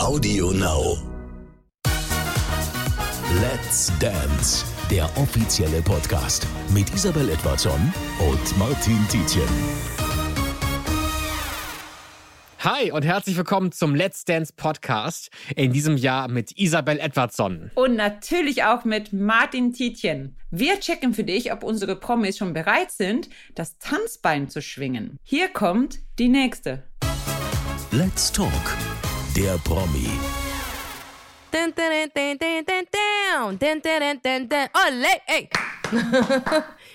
Audio Now. Let's Dance, der offizielle Podcast mit Isabel Edwardson und Martin Tietjen. Hi und herzlich willkommen zum Let's Dance Podcast. In diesem Jahr mit Isabel Edwardson. Und natürlich auch mit Martin Tietjen. Wir checken für dich, ob unsere Promis schon bereit sind, das Tanzbein zu schwingen. Hier kommt die nächste. Let's Talk, der Promi. Dun, ey.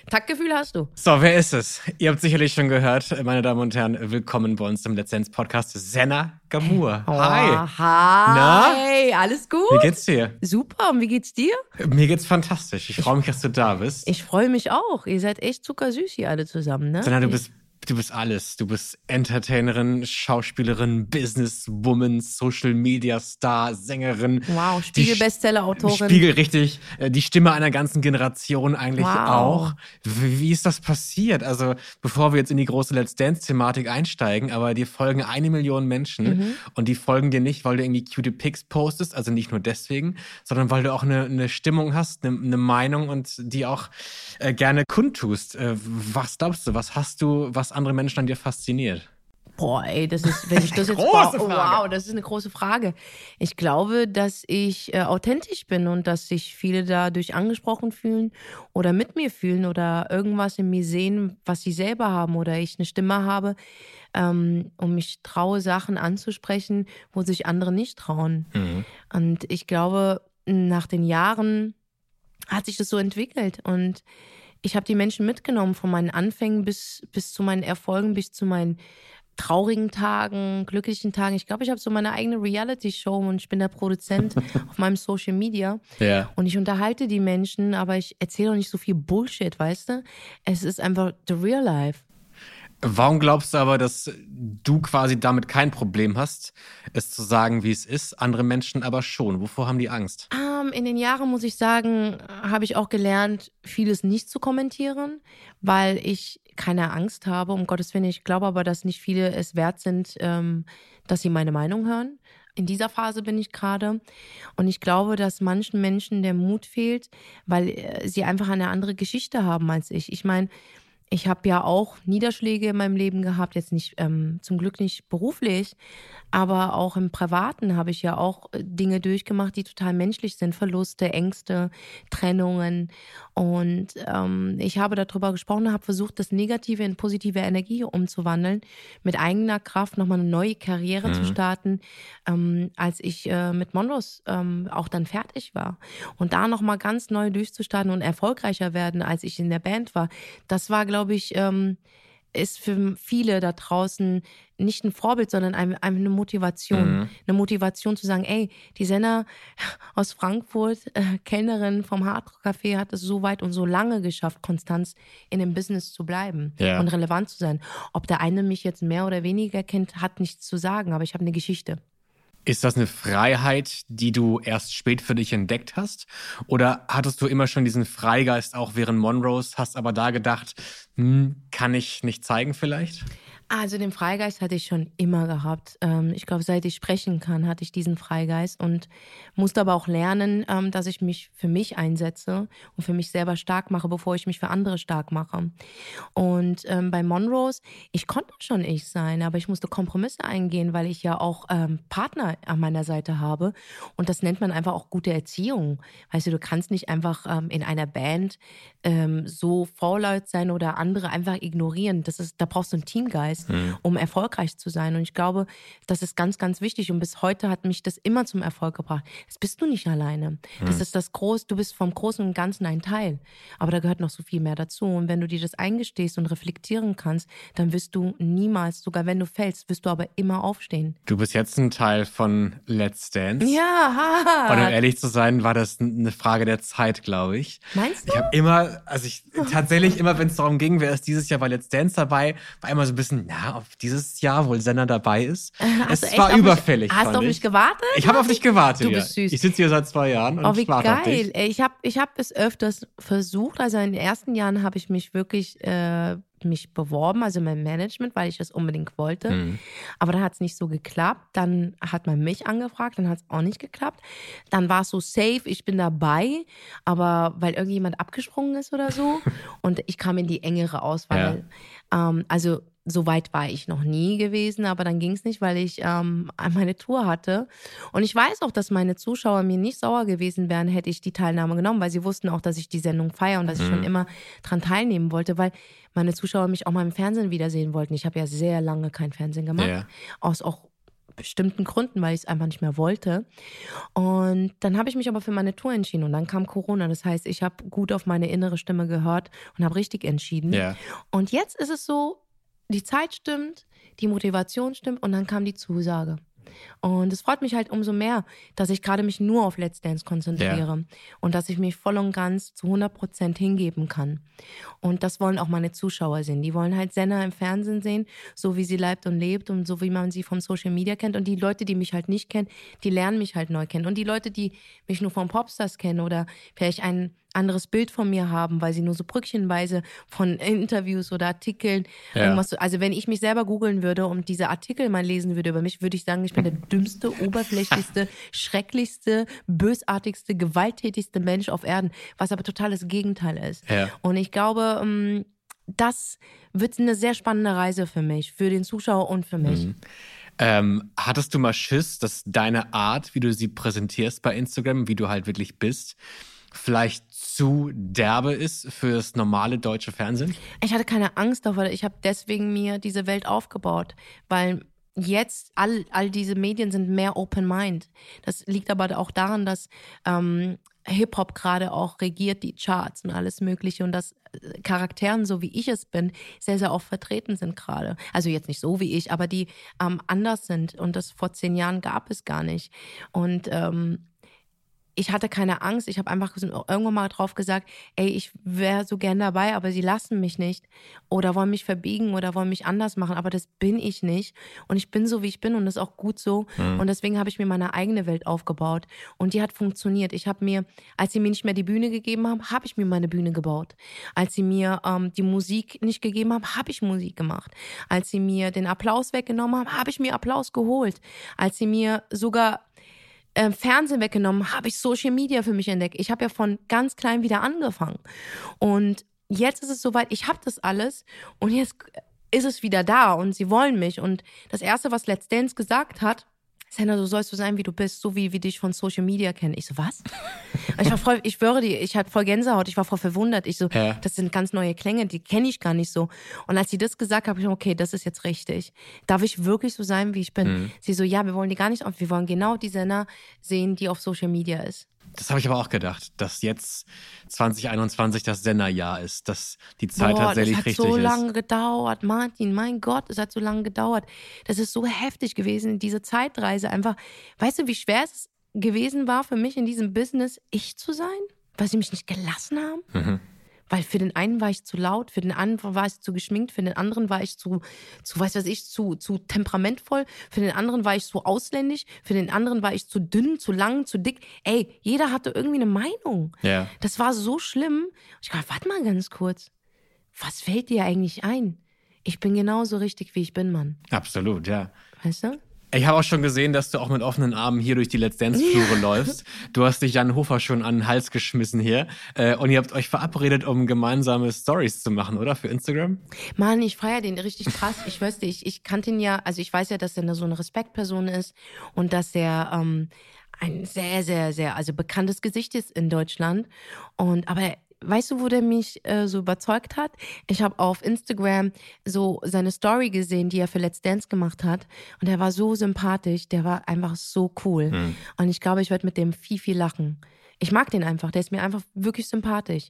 Taktgefühl hast du. So, wer ist es? Ihr habt sicherlich schon gehört, meine Damen und Herren, willkommen bei uns im Lizenz-Podcast. Senna Gamur. Hi. Oh, hi. Na? Alles gut? Wie geht's dir? Super. Und wie geht's dir? Mir geht's fantastisch. Ich, ich freue mich, dass du da bist. Ich freue mich auch. Ihr seid echt zuckersüß hier alle zusammen, ne? Senna, du ich bist Du bist alles. Du bist Entertainerin, Schauspielerin, Businesswoman, Social Media Star, Sängerin. Wow, Spiegel-Bestseller-Autorin. Spiegel, richtig. Äh, die Stimme einer ganzen Generation eigentlich Wow. auch. Wie, wie ist das passiert? Also, bevor wir jetzt in die große Let's Dance-Thematik einsteigen, aber dir folgen eine Million Menschen Mhm. und die folgen dir nicht, weil du irgendwie cute Pics postest, also nicht nur deswegen, sondern weil du auch eine, eine Stimmung hast, eine, eine Meinung und die auch äh, gerne kundtust. Äh, was glaubst du, was hast du, was andere Menschen an dir fasziniert? Boah, ey, das ist, wenn ich das jetzt Große wow, wow, das ist eine große Frage. Ich glaube, dass ich äh, authentisch bin und dass sich viele dadurch angesprochen fühlen oder mit mir fühlen oder irgendwas in mir sehen, was sie selber haben oder ich eine Stimme habe ähm, und mich traue, Sachen anzusprechen, wo sich andere nicht trauen. Und ich glaube, nach den Jahren hat sich das so entwickelt und ich habe die Menschen mitgenommen von meinen Anfängen bis, bis zu meinen Erfolgen, bis zu meinen traurigen Tagen, glücklichen Tagen. Ich glaube, ich habe so meine eigene Reality-Show und ich bin der Produzent auf meinem Social Media. Ja. Und ich unterhalte die Menschen, aber ich erzähle auch nicht so viel Bullshit, weißt du? Es ist einfach the real life. Warum glaubst du aber, dass du quasi damit kein Problem hast, es zu sagen, wie es ist, andere Menschen aber schon? Wovor haben die Angst? Ähm, in den Jahren, muss ich sagen, habe ich auch gelernt, vieles nicht zu kommentieren, weil ich keine Angst habe, um Gottes Willen. Ich glaube aber, dass nicht viele es wert sind, ähm, dass sie meine Meinung hören. In dieser Phase bin ich gerade. Und ich glaube, dass manchen Menschen der Mut fehlt, weil äh, sie einfach eine andere Geschichte haben als ich. Ich meine, ich habe ja auch Niederschläge in meinem Leben gehabt, jetzt nicht ähm, zum Glück nicht beruflich, aber auch im Privaten habe ich ja auch äh, Dinge durchgemacht, die total menschlich sind, Verluste, Ängste, Trennungen. Und ähm, ich habe darüber gesprochen, habe versucht, das Negative in positive Energie umzuwandeln, mit eigener Kraft nochmal eine neue Karriere zu starten, ähm, als ich äh, mit Mondos ähm, auch dann fertig war. Und da nochmal ganz neu durchzustarten und erfolgreicher werden, als ich in der Band war, das war, glaube ich, ähm, ist für viele da draußen nicht ein Vorbild, sondern ein- ein- eine Motivation. Eine Motivation zu sagen, ey, die Senna aus Frankfurt, äh, Kellnerin vom Hardrock Café, hat es so weit und so lange geschafft, Konstanz in dem Business zu bleiben Ja. und relevant zu sein. Ob der eine mich jetzt mehr oder weniger kennt, hat nichts zu sagen, aber ich habe eine Geschichte. Ist das eine Freiheit, die du erst spät für dich entdeckt hast? Oder hattest du immer schon diesen Freigeist auch während Monrose, hast aber da gedacht, hm, kann ich nicht zeigen vielleicht? Also den Freigeist hatte ich schon immer gehabt. Ähm, ich glaube, seit ich sprechen kann, hatte ich diesen Freigeist und musste aber auch lernen, ähm, dass ich mich für mich einsetze und für mich selber stark mache, bevor ich mich für andere stark mache. Und ähm, bei Monrose, ich konnte schon ich sein, aber ich musste Kompromisse eingehen, weil ich ja auch Partner an meiner Seite habe. Und das nennt man einfach auch gute Erziehung. Weißt du, du kannst nicht einfach in einer Band so vorlaut sein oder andere einfach ignorieren. Das ist, da brauchst du einen Teamgeist, um erfolgreich zu sein. Und ich glaube, das ist ganz, ganz wichtig. Und bis heute hat mich das immer zum Erfolg gebracht. Das bist du nicht alleine. Das ist das Groß, du bist vom Großen und Ganzen ein Teil. Aber da gehört noch so viel mehr dazu. Und wenn du dir das eingestehst und reflektieren kannst, dann wirst du niemals, sogar wenn du fällst, wirst du aber immer aufstehen. Du bist jetzt ein Teil von Let's Dance. Ja, Und um ehrlich zu sein, war das eine Frage der Zeit, glaube ich. Meinst du? Ich habe immer, also ich tatsächlich immer, wenn es darum ging, wer ist dieses Jahr bei Let's Dance dabei, war immer so ein bisschen, na, ob dieses Jahr wohl Senna dabei ist. Hast du es war auf mich- überfällig. Hast du auf ich. mich gewartet? Ich habe auf dich gewartet, Du ja. bist süß. Ich sitze hier seit zwei Jahren und Oh, wie ich warte auf geil. dich. Ich habe ich hab es öfters versucht. Also in den ersten Jahren habe ich mich wirklich äh, mich beworben, also mein Management, weil ich das unbedingt wollte. Mhm. Aber dann hat es nicht so geklappt. Dann hat man mich angefragt, dann hat es auch nicht geklappt. Dann war es so safe, ich bin dabei, aber weil irgendjemand abgesprungen ist oder so. und ich kam in die engere Auswahl. Ähm, also so weit war ich noch nie gewesen, aber dann ging es nicht, weil ich ähm, meine Tour hatte. Und ich weiß auch, dass meine Zuschauer mir nicht sauer gewesen wären, hätte ich die Teilnahme genommen, weil sie wussten auch, dass ich die Sendung feiere und dass ich schon immer dran teilnehmen wollte, weil meine Zuschauer mich auch mal im Fernsehen wiedersehen wollten. Ich habe ja sehr lange kein Fernsehen gemacht. Ja. Aus auch bestimmten Gründen, weil ich es einfach nicht mehr wollte. Und dann habe ich mich aber für meine Tour entschieden und dann kam Corona. Das heißt, ich habe gut auf meine innere Stimme gehört und habe richtig entschieden. Ja. Und jetzt ist es so, die Zeit stimmt, die Motivation stimmt und dann kam die Zusage. Und es freut mich halt umso mehr, dass ich gerade mich nur auf Let's Dance konzentriere und dass ich mich voll und ganz zu 100 Prozent hingeben kann. Und das wollen auch meine Zuschauer sehen. Die wollen halt Senna im Fernsehen sehen, so wie sie lebt und lebt und so wie man sie vom Social Media kennt. Und die Leute, die mich halt nicht kennen, die lernen mich halt neu kennen. Und die Leute, die mich nur vom Popstars kennen oder vielleicht ein anderes Bild von mir haben, weil sie nur so brückchenweise von Interviews oder Artikeln Ja. irgendwas. so- Also wenn ich mich selber googeln würde und diese Artikel mal lesen würde über mich, würde ich sagen, ich bin der dümmste, oberflächlichste, schrecklichste, bösartigste, gewalttätigste Mensch auf Erden, was aber total das Gegenteil ist. Ja. Und ich glaube, ähm, das wird eine sehr spannende Reise für mich, für den Zuschauer und für mich. Ähm, hattest du mal Schiss, dass deine Art, wie du sie präsentierst bei Instagram, wie du halt wirklich bist, vielleicht zu derbe ist für das normale deutsche Fernsehen? Ich hatte keine Angst davor. Ich habe deswegen mir diese Welt aufgebaut, weil jetzt all, all diese Medien sind mehr Open Mind. Das liegt aber auch daran, dass ähm, Hip-Hop gerade auch regiert die Charts und alles Mögliche und dass äh, Charakteren, so wie ich es bin, sehr, sehr oft vertreten sind gerade. Also jetzt nicht so wie ich, aber die ähm, anders sind und das vor zehn Jahren gab es gar nicht. Und ähm, ich hatte keine Angst. Ich habe einfach irgendwann mal drauf gesagt, ey, ich wäre so gern dabei, aber sie lassen mich nicht. Oder wollen mich verbiegen oder wollen mich anders machen. Aber das bin ich nicht. Und ich bin so, wie ich bin und das ist auch gut so. Und deswegen habe ich mir meine eigene Welt aufgebaut. Und die hat funktioniert. Ich habe mir, als sie mir nicht mehr die Bühne gegeben haben, habe ich mir meine Bühne gebaut. Als sie mir ähm, die Musik nicht gegeben haben, habe ich Musik gemacht. Als sie mir den Applaus weggenommen haben, habe ich mir Applaus geholt. Als sie mir sogar äh, Fernsehen weggenommen, habe ich Social Media für mich entdeckt. Ich habe ja von ganz klein wieder angefangen. Und jetzt ist es soweit, ich habe das alles und jetzt ist es wieder da und sie wollen mich. Und das Erste, was Let's Dance gesagt hat, Senna, du sollst so sein, wie du bist, so wie wir dich von Social Media kennen. Ich so, was? Ich war voll, ich schwöre dir, ich hatte voll Gänsehaut, ich war voll verwundert. Ich so, Ja. das sind ganz neue Klänge, die kenne ich gar nicht so. Und als sie das gesagt hat, habe ich gesagt, okay, das ist jetzt richtig. Darf ich wirklich so sein, wie ich bin? Sie so, ja, wir wollen die gar nicht auf, wir wollen genau die Senna sehen, die auf Social Media ist. Das habe ich aber auch gedacht, dass jetzt 2021 das Senderjahr ist, dass die Zeit Boah, tatsächlich das hat richtig so ist. lange gedauert, Martin, mein Gott, es hat so lange gedauert. Das ist so heftig gewesen, diese Zeitreise einfach. Weißt du, wie schwer es gewesen war für mich in diesem Business, ich zu sein? Weil sie mich nicht gelassen haben? Mhm. Weil für den einen war ich zu laut, für den anderen war ich zu geschminkt, für den anderen war ich zu, zu weiß was ich, zu, zu temperamentvoll, für den anderen war ich zu ausländisch, für den anderen war ich zu dünn, zu lang, zu dick. Ey, jeder hatte irgendwie eine Meinung. Ja. Das war so schlimm. Ich dachte, warte mal ganz kurz. Was fällt dir eigentlich ein? Ich bin genauso richtig, wie ich bin, Mann. Absolut, ja. Weißt du? Ich habe auch schon gesehen, dass du auch mit offenen Armen hier durch die Let's Dance-Flure läufst. Du hast dich Jan Hofer schon an den Hals geschmissen hier. Äh, und ihr habt euch verabredet, um gemeinsame Stories zu machen, oder? Für Instagram? Mann, ich feiere den richtig krass. Ich weiß nicht, ich, ich kannte ihn ja, also ich weiß ja, dass er so eine Respektperson ist und dass er ähm, ein sehr, sehr, sehr, also bekanntes Gesicht ist in Deutschland. Und aber weißt du, wo der mich äh, so überzeugt hat? Ich habe auf Instagram so seine Story gesehen, die er für Let's Dance gemacht hat. Und er war so sympathisch, der war einfach so cool. Und ich glaube, ich werde mit dem viel, viel lachen. Ich mag den einfach, der ist mir einfach wirklich sympathisch.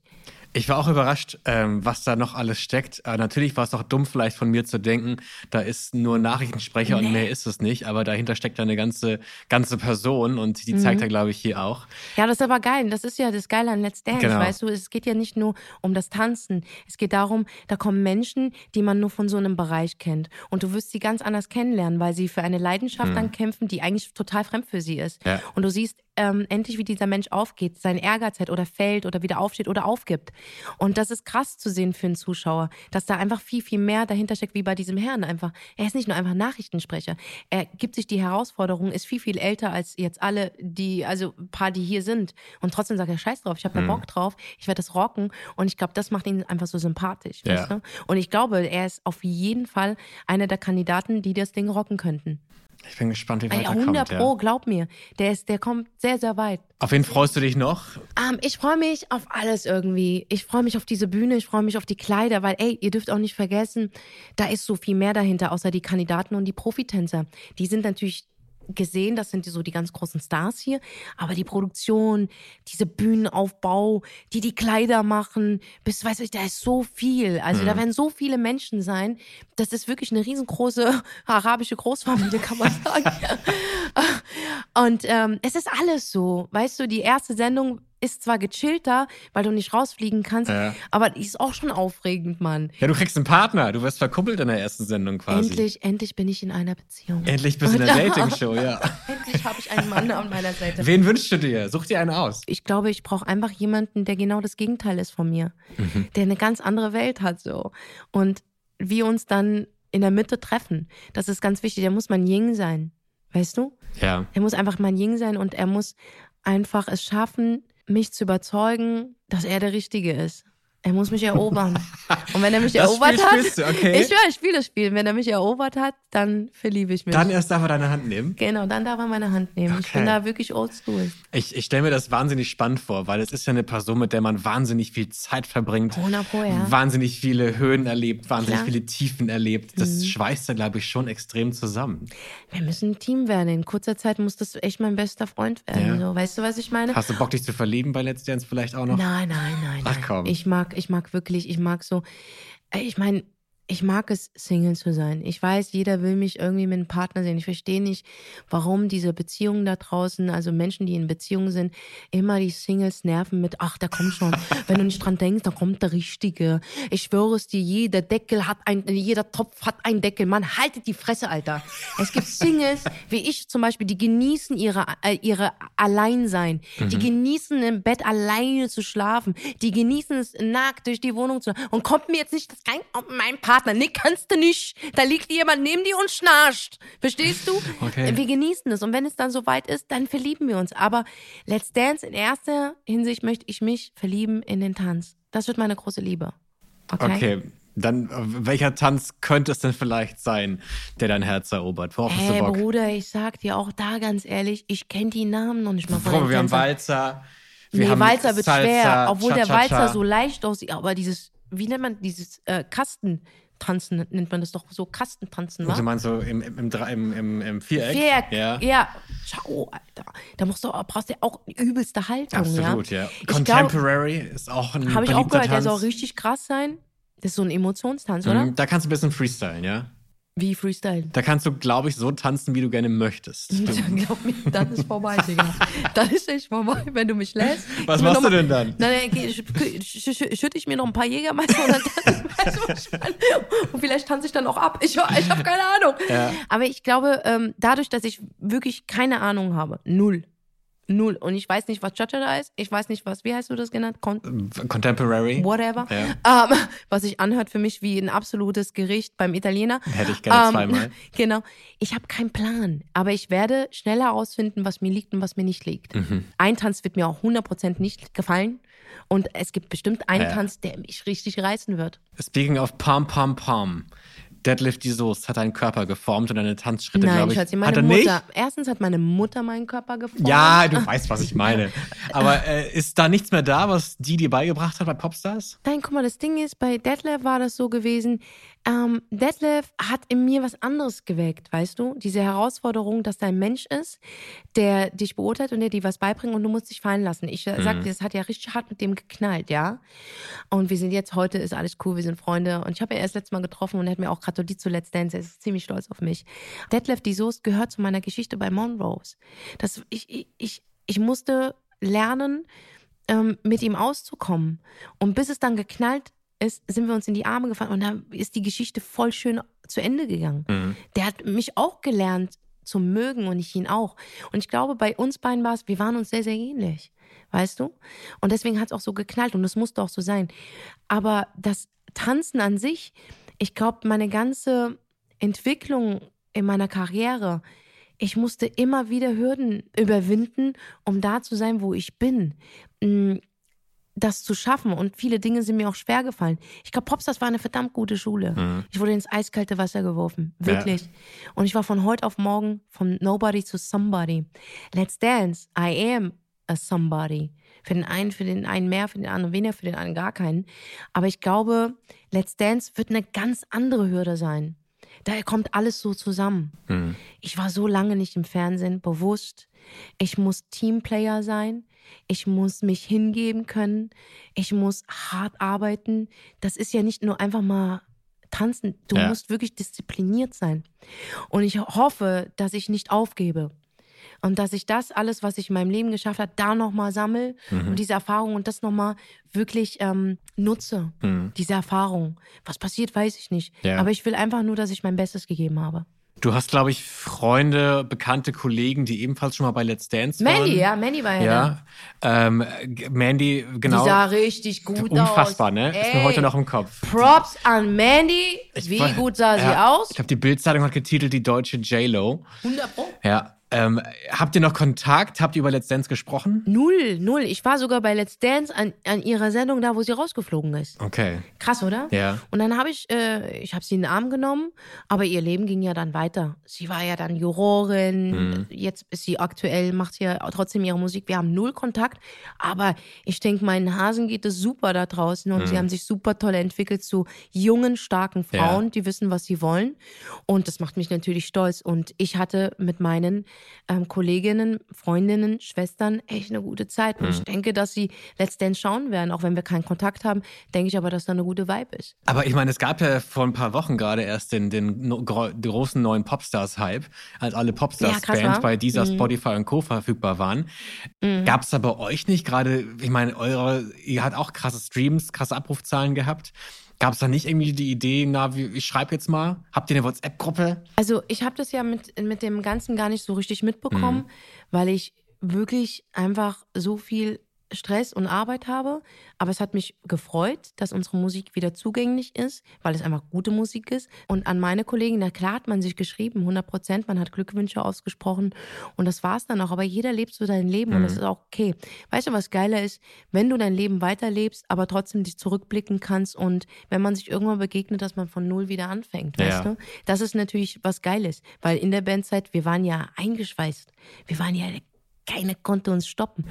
Ich war auch überrascht, ähm, was da noch alles steckt. Äh, natürlich war es auch dumm, vielleicht von mir zu denken, da ist nur Nachrichtensprecher Nee. und mehr ist es nicht, aber dahinter steckt eine ganze, ganze Person und die zeigt Mhm. er, glaube ich, hier auch. Ja, das ist aber geil. Das ist ja das Geile an Let's Dance, Genau. weißt du? Es geht ja nicht nur um das Tanzen. Es geht darum, da kommen Menschen, die man nur von so einem Bereich kennt. Und du wirst sie ganz anders kennenlernen, weil sie für eine Leidenschaft dann kämpfen, die eigentlich total fremd für sie ist. Mhm. Ja. Und du siehst ähm, endlich, wie dieser Mensch aufgeht, sein Ehrgeiz hat oder fällt oder wieder aufsteht oder aufgibt. Und das ist krass zu sehen für einen Zuschauer, dass da einfach viel, viel mehr dahinter steckt, wie bei diesem Herrn einfach. Er ist nicht nur einfach Nachrichtensprecher. Er gibt sich die Herausforderung, ist viel, viel älter als jetzt alle, die, also ein paar, die hier sind. Und trotzdem sagt er, scheiß drauf, ich habe da Bock drauf, ich werde das rocken. Und ich glaube, das macht ihn einfach so sympathisch. Ja. Weißt du? Und ich glaube, er ist auf jeden Fall einer der Kandidaten, die das Ding rocken könnten. Ich bin gespannt, wie weit er 100 kommt. Pro, Ja. glaub mir. Der, ist, der kommt sehr, sehr weit. Auf wen freust du dich noch? Ähm, ich freue mich auf alles irgendwie. Ich freue mich auf diese Bühne, ich freue mich auf die Kleider, weil, ey, ihr dürft auch nicht vergessen, da ist so viel mehr dahinter, außer die Kandidaten und die Profitänzer. Die sind natürlich gesehen, das sind die, so die ganz großen Stars hier, aber die Produktion, diese Bühnenaufbau, die die Kleider machen, bis, weiß ich, da ist so viel. Also da werden so viele Menschen sein. Das ist wirklich eine riesengroße arabische Großfamilie, kann man sagen. Und ähm, es ist alles so. Weißt du, die erste Sendung ist zwar gechillter, weil du nicht rausfliegen kannst, Ja. aber die ist auch schon aufregend, Mann. Ja, du kriegst einen Partner. Du wirst verkuppelt in der ersten Sendung quasi. Endlich, endlich bin ich in einer Beziehung. Endlich bist du in der Dating-Show, ja. Endlich habe ich einen Mann an meiner Seite. Wen wünschst du dir? Such dir einen aus. Ich glaube, ich brauche einfach jemanden, der genau das Gegenteil ist von mir. Mhm. Der eine ganz andere Welt hat so. Und wir uns dann in der Mitte treffen. Das ist ganz wichtig. Der muss mein Ying sein. Weißt du? Ja. Er muss einfach mein Ying sein und er muss einfach es schaffen, mich zu überzeugen, dass er der Richtige ist. Er muss mich erobern. Und wenn er mich Das erobert Spiel hat, du, okay. ich schwöre, ich spiele das Spiel. Wenn er mich erobert hat, dann verliebe ich mich. Dann erst darf er deine Hand nehmen. genau, dann darf er meine Hand nehmen. Ich Okay. bin da wirklich oldschool. Ich, ich stelle mir das wahnsinnig spannend vor, weil es ist ja eine Person, mit der man wahnsinnig viel Zeit verbringt. 100 Pro, ja. Wahnsinnig viele Höhen erlebt, wahnsinnig Klar. Mhm. viele Tiefen erlebt. Das schweißt ja, glaube ich, schon extrem zusammen. Wir müssen ein Team werden. In kurzer Zeit muss das echt mein bester Freund werden. Ja. So, weißt du, was ich meine? Hast du Bock, dich zu verlieben bei Let's Dance vielleicht auch noch? Nein, nein, nein, Ach, komm. Ich mag, ich mag wirklich, ich mag so, äh, ich meine, ich mag es, Single zu sein. Ich weiß, jeder will mich irgendwie mit einem Partner sehen. Ich verstehe nicht, warum diese Beziehungen da draußen, also Menschen, die in Beziehungen sind, immer die Singles nerven mit, ach, der kommt schon. Wenn du nicht dran denkst, dann kommt der Richtige. Ich schwöre es dir, jeder Deckel hat ein, jeder Topf hat einen Deckel. Man, haltet die Fresse, Alter. Es gibt Singles, wie ich zum Beispiel, die genießen ihre, äh, ihre Alleinsein. Die genießen im Bett alleine zu schlafen. Die genießen es nackt durch die Wohnung zu Und kommt mir jetzt nicht das rein, oh, mein Partner. Nee, kannst du nicht. Da liegt jemand neben dir und schnarcht. Verstehst du? Okay. Wir genießen es. Und wenn es dann soweit ist, dann verlieben wir uns. Aber Let's Dance in erster Hinsicht möchte ich mich verlieben in den Tanz. Das wird meine große Liebe. Okay? Okay. Dann, welcher Tanz könnte es denn vielleicht sein, der dein Herz erobert? Worauf hast Hey Bock? Bruder, ich sag dir auch da ganz ehrlich, ich kenne die Namen noch nicht mal von Bro, wir haben. Walzer. Wir Nee, haben Walzer wird Salsa, schwer, obwohl der Cha-Cha-Cha. Walzer so leicht aussieht. Aber dieses, wie nennt man dieses äh, Kastentanzen, nennt man das doch so Kastentanzen, Du wa? meinst so im, im, im, im, Viereck? Viereck, Ja. ja. Schau, Alter. Da musst du, brauchst du auch übelste Haltung, Absolut, ja. Contemporary ist auch ein habe ich auch gehört, der soll richtig krass sein. Das ist so ein Emotionstanz, oder? Mhm, Da kannst du ein bisschen freestylen, ja? Wie Freestyle. Da kannst du, glaube ich, so tanzen, wie du gerne möchtest. Du, Glaub mir, dann ist vorbei, Digga. Dann ist echt vorbei, wenn du mich lässt. was machst du denn dann? Dann schütte ich mir noch ein paar Jägermeister und dann was ich? Und vielleicht tanze ich dann auch ab. Ich, ich habe keine Ahnung. Ja. Aber ich glaube, ähm, dadurch, dass ich wirklich keine Ahnung habe, null. Null. Und ich weiß nicht, was Cha-Cha da ist. Ich weiß nicht, was, wie hast du das genannt? Con Contemporary. whatever. Ja. Ähm, was sich anhört für mich wie ein absolutes Gericht beim Italiener. Hätte ich gerne Ähm, zweimal. Genau. Ich habe keinen Plan, aber ich werde schneller herausfinden, was mir liegt und was mir nicht liegt. Mhm. Ein Tanz wird mir auch 100% nicht gefallen und es gibt bestimmt einen Ja. Tanz, der mich richtig reißen wird. Speaking of Pam Pam Pam. Deadlift die Soße hat deinen Körper geformt und deine Tanzschritte, Nein, glaube ich. Schatzi, hat meine er Mutter. nicht? Erstens hat meine Mutter meinen Körper geformt. Ja, du weißt, was ich meine. Aber äh, ist da nichts mehr da, was die dir beigebracht hat bei Popstars? Nein, guck mal, das Ding ist, bei Detlef war das so gewesen, ähm, Detlef hat in mir was anderes geweckt, weißt du? Diese Herausforderung, dass da ein Mensch ist, der dich beurteilt und der dir was beibringt und du musst dich fallen lassen. Ich äh, sag dir, das hat ja richtig hart mit dem geknallt, ja? Und wir sind jetzt, heute ist alles cool, wir sind Freunde. Und ich habe ihn erst letztes Mal getroffen und er hat mir auch gratuliert zu Let's Dance. Er ist ziemlich stolz auf mich. Detlef die Soest gehört zu meiner Geschichte bei Monrose. Das, ich, ich, ich, ich musste lernen, ähm, mit ihm auszukommen. Und bis es dann geknallt ist, sind wir uns in die Arme gefallen und dann ist die Geschichte voll schön zu Ende gegangen. Mhm. Der hat mich auch gelernt zu mögen und ich ihn auch. Und ich glaube, bei uns beiden war es, wir waren uns sehr, sehr ähnlich. Weißt du? Und deswegen hat es auch so geknallt und das musste auch so sein. Aber das Tanzen an sich, ich glaube, meine ganze Entwicklung in meiner Karriere, ich musste immer wieder Hürden überwinden, um da zu sein, wo ich bin. Das zu schaffen. Und viele Dinge sind mir auch schwer gefallen. Ich glaube, Popstars war eine verdammt gute Schule. Mhm. Ich wurde ins eiskalte Wasser geworfen. Wirklich. Und ich war von heute auf morgen von Nobody zu Somebody. Let's Dance. I am a Somebody. Für den einen, für den einen mehr, für den anderen weniger, für den anderen gar keinen. Aber ich glaube, Let's Dance wird eine ganz andere Hürde sein. Da kommt alles so zusammen. Mhm. Ich war so lange nicht im Fernsehen, bewusst. Ich muss Teamplayer sein. Ich muss mich hingeben können. Ich muss hart arbeiten. Das ist ja nicht nur einfach mal tanzen. Du Ja. musst wirklich diszipliniert sein. Und ich hoffe, dass ich nicht aufgebe. Und dass ich das alles, was ich in meinem Leben geschafft habe, da nochmal sammle und diese Erfahrung und das nochmal wirklich ähm, nutze. Mhm. Diese Erfahrung. Was passiert, weiß ich nicht. Ja. Aber ich will einfach nur, dass ich mein Bestes gegeben habe. Du hast, glaube ich, Freunde, bekannte Kollegen, die ebenfalls schon mal bei Let's Dance waren. Mandy, ja, Mandy war ja. Ja. Ähm, Mandy, genau. Die sah richtig gut Unfassbar, aus. ne? Ist Ey, mir heute noch im Kopf. Props an Mandy. Wie war- gut sah sie ja, aus? Ich glaube, die Bildzeitung hat getitelt die deutsche J-Lo. 100 Pro. Ja. Ähm, habt ihr noch Kontakt? Habt ihr über Let's Dance gesprochen? Null, null. Ich war sogar bei Let's Dance an, an ihrer Sendung da, wo sie rausgeflogen ist. Okay. Krass, oder? Ja. Und dann habe ich, äh, ich habe sie in den Arm genommen, aber ihr Leben ging ja dann weiter. Sie war ja dann Jurorin, Mhm. jetzt ist sie aktuell, macht ja trotzdem ihre Musik. Wir haben null Kontakt, aber ich denke, meinen Hasen geht es super da draußen und Mhm. sie haben sich super toll entwickelt zu jungen, starken Frauen, Ja. die wissen, was sie wollen. Und das macht mich natürlich stolz. Und ich hatte mit meinen ähm, Kolleginnen, Freundinnen, Schwestern echt eine gute Zeit. Und ich Mhm. denke, dass sie Dance schauen werden, auch wenn wir keinen Kontakt haben, denke ich aber, dass da eine gute Vibe ist. Aber ich meine, es gab ja vor ein paar Wochen gerade erst den, den no, gro großen neuen Popstars-Hype, als alle Ja, Popstars-Bands wa? bei dieser Mhm. Spotify und Co. verfügbar waren. Gab es da bei euch nicht gerade, ich meine, eure, ihr habt auch krasse Streams, krasse Abrufzahlen gehabt. Gab es da nicht irgendwie die Idee, na, wie, ich schreibe jetzt mal? Habt ihr eine WhatsApp-Gruppe? Also ich habe das ja mit, mit dem Ganzen gar nicht so richtig mitbekommen, Mhm. weil ich wirklich einfach so viel Stress und Arbeit habe. Aber es hat mich gefreut, dass unsere Musik wieder zugänglich ist, weil es einfach gute Musik ist. Und an meine Kollegen, na klar hat man sich geschrieben, 100 Prozent, man hat Glückwünsche ausgesprochen und das war's dann auch. Aber jeder lebt so sein Leben und das ist auch okay. Weißt du, was geiler ist? Wenn du dein Leben weiterlebst, aber trotzdem dich zurückblicken kannst und wenn man sich irgendwann begegnet, dass man von Null wieder anfängt, Ja. weißt du? Das ist natürlich was Geiles, weil in der Bandzeit, wir waren ja eingeschweißt. Wir waren ja, keiner konnte uns stoppen.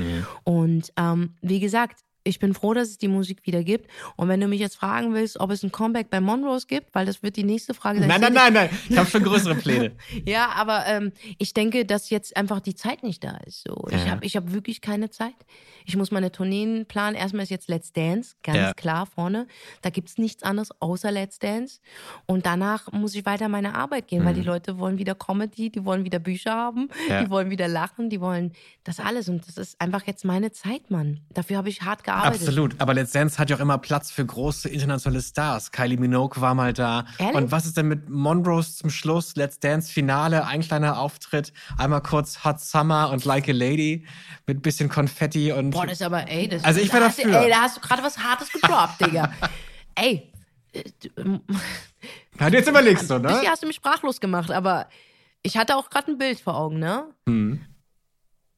Und ähm, wie gesagt, ich bin froh, dass es die Musik wieder gibt. Und wenn du mich jetzt fragen willst, ob es ein Comeback bei Monrose gibt, weil das wird die nächste Frage sein. Nein, Ich nein, nein, nein. Ich habe schon größere Pläne. ja, aber ähm, ich denke, dass jetzt einfach die Zeit nicht da ist. So. Ich Ja. habe ich hab wirklich keine Zeit. Ich muss meine Tourneen planen. Erstmal ist jetzt Let's Dance, ganz Ja. klar vorne. Da gibt's nichts anderes außer Let's Dance. Und danach muss ich weiter meine Arbeit gehen, weil die Leute wollen wieder Comedy, die wollen wieder Bücher haben, Mhm. Ja. die wollen wieder lachen, die wollen das alles. Und das ist einfach jetzt meine Zeit, Mann. Dafür habe ich hart gearbeitet. Absolut. Aber Let's Dance hat ja auch immer Platz für große internationale Stars. Kylie Minogue war mal da. Ehrlich? Und was ist denn mit Monrose zum Schluss? Let's Dance Finale, ein kleiner Auftritt. Einmal kurz Hot Summer und Like a Lady mit bisschen Konfetti und. Boah, das ist aber, ey, das Also ich da wär hast du- dafür. Ey, da hast du gerade was Hartes gedroppt, Digga. ey. äh, du, ähm, Ja, jetzt überlegst du, ne? bisschen hast du mich sprachlos gemacht, aber ich hatte auch gerade ein Bild vor Augen, ne? Hm.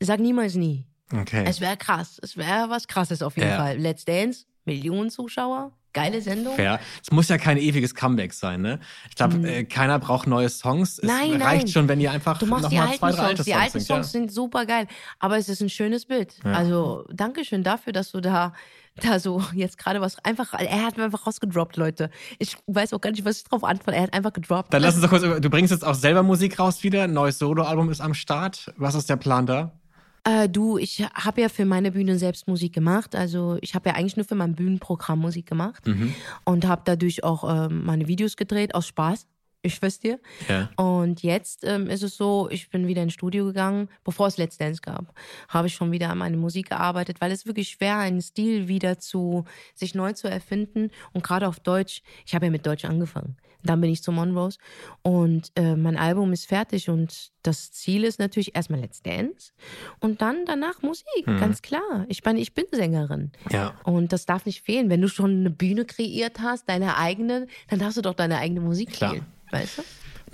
Sag niemals nie. Okay. Es wäre krass. Es wäre was krasses auf jeden Ja. Fall. Let's Dance, Millionen Zuschauer, Geile Sendung. Fair. Es muss ja kein ewiges Comeback sein, ne? Ich glaube, äh, keiner braucht neue Songs. Es. Nein, reicht nein. schon, wenn ihr einfach Du machst noch die mal alten zwei, drei Songs. alte Die Songs alten singt, ja. Songs sind super geil. Aber es ist ein schönes Bild. Also, danke schön dafür, dass du da, da so jetzt gerade was einfach, er hat mir einfach rausgedroppt, Leute. Ich weiß auch gar nicht, was ich drauf antworte. Er hat einfach gedroppt. Dann lass uns doch kurz über, du bringst jetzt auch selber Musik raus wieder, ein neues Soloalbum ist am Start. Was ist der Plan da? Äh, du, ich habe ja für meine Bühne selbst Musik gemacht. Also ich habe ja eigentlich nur für mein Bühnenprogramm Musik gemacht Mhm. und habe dadurch auch ähm, meine Videos gedreht aus Spaß. Ich schwör's dir. Ja. Und jetzt ähm, ist es so, ich bin wieder ins Studio gegangen, bevor es Let's Dance gab, habe ich schon wieder an meine Musik gearbeitet, weil es wirklich schwer, einen Stil wieder zu, sich neu zu erfinden. Und gerade auf Deutsch, ich habe ja mit Deutsch angefangen. Dann bin ich zu Monrose und äh, mein Album ist fertig und das Ziel ist natürlich erstmal Let's Dance und dann danach Musik, ganz klar. Ich meine, ich bin Sängerin. Ja. Und das darf nicht fehlen. Wenn du schon eine Bühne kreiert hast, deine eigene, dann darfst du doch deine eigene Musik Klar. spielen. Weißt du?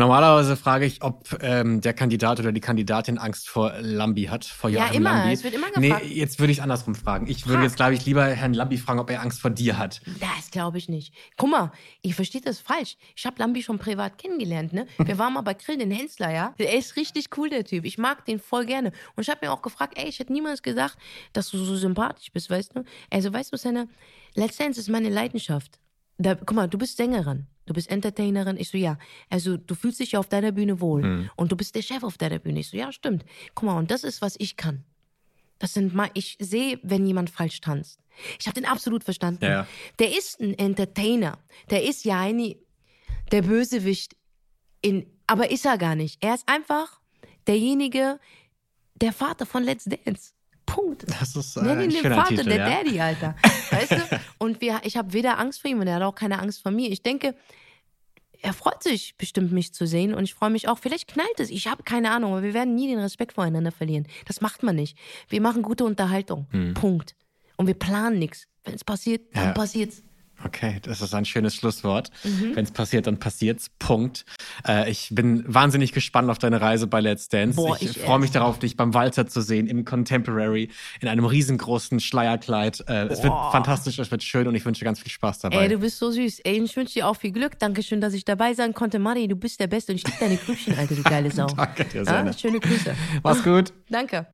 Normalerweise frage ich, ob ähm, der Kandidat oder die Kandidatin Angst vor Lambi hat, vor Ja, Joachim immer. Lambi. Es wird immer Nee, gefragt. jetzt würde ich es andersrum fragen. Ich würde Frag. jetzt, glaube ich, lieber Herrn Lambi fragen, ob er Angst vor dir hat. Das glaube ich nicht. Guck mal, ihr versteht das falsch. Ich habe Lambi schon privat kennengelernt, ne? Wir waren mal bei Grill den Hensler, ja? Er ist richtig cool, der Typ. Ich mag den voll gerne. Und ich habe mir auch gefragt, ey, ich hätte niemals gedacht, dass du so sympathisch bist, weißt du? Also, weißt du, Senna, Let's Dance ist meine Leidenschaft. Da, guck mal, du bist Sängerin, du bist Entertainerin. Ich so, ja. Also, du fühlst dich ja auf deiner Bühne wohl. Und du bist der Chef auf deiner Bühne. Ich so, ja, stimmt. Guck mal, und das ist, was ich kann. Das sind mal, ich sehe, wenn jemand falsch tanzt. Ich habe den absolut verstanden. Ja. Der ist ein Entertainer. Der ist ja eine, der Bösewicht in, aber ist er gar nicht. Er ist einfach derjenige, der Vater von Let's Dance. Punkt. Das ist äh, Nenn ihn den Vater, Titel, der ja. Daddy, Alter. Weißt du? Und wir, ich habe weder Angst vor ihm und er hat auch keine Angst vor mir. Ich denke, er freut sich bestimmt, mich zu sehen und ich freue mich auch. Vielleicht knallt es, ich habe keine Ahnung, aber wir werden nie den Respekt voreinander verlieren. Das macht man nicht. Wir machen gute Unterhaltung. Punkt. Und wir planen nichts. Wenn es passiert, dann Hm. Ja. passiert's. Okay, das ist ein schönes Schlusswort. Mhm. Wenn es passiert, dann passiert's. Punkt. Äh, ich bin wahnsinnig gespannt auf deine Reise bei Let's Dance. Boah, ich ich freue mich erst. darauf, dich beim Walzer zu sehen, im Contemporary, in einem riesengroßen Schleierkleid. Äh, es wird fantastisch, es wird schön und ich wünsche ganz viel Spaß dabei. Ey, du bist so süß. Ey, ich wünsche dir auch viel Glück. Dankeschön, dass ich dabei sein konnte. Mari, du bist der Beste und ich liebe deine Grübchen, Alter, du geile Sau. Danke dir, ah, Senna. schöne Grüße. Mach's gut. Danke.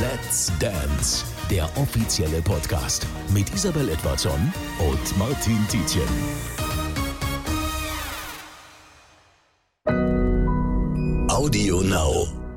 Let's Dance, der offizielle Podcast mit Isabel Edwardson und Martin Tietjen. Audio Now.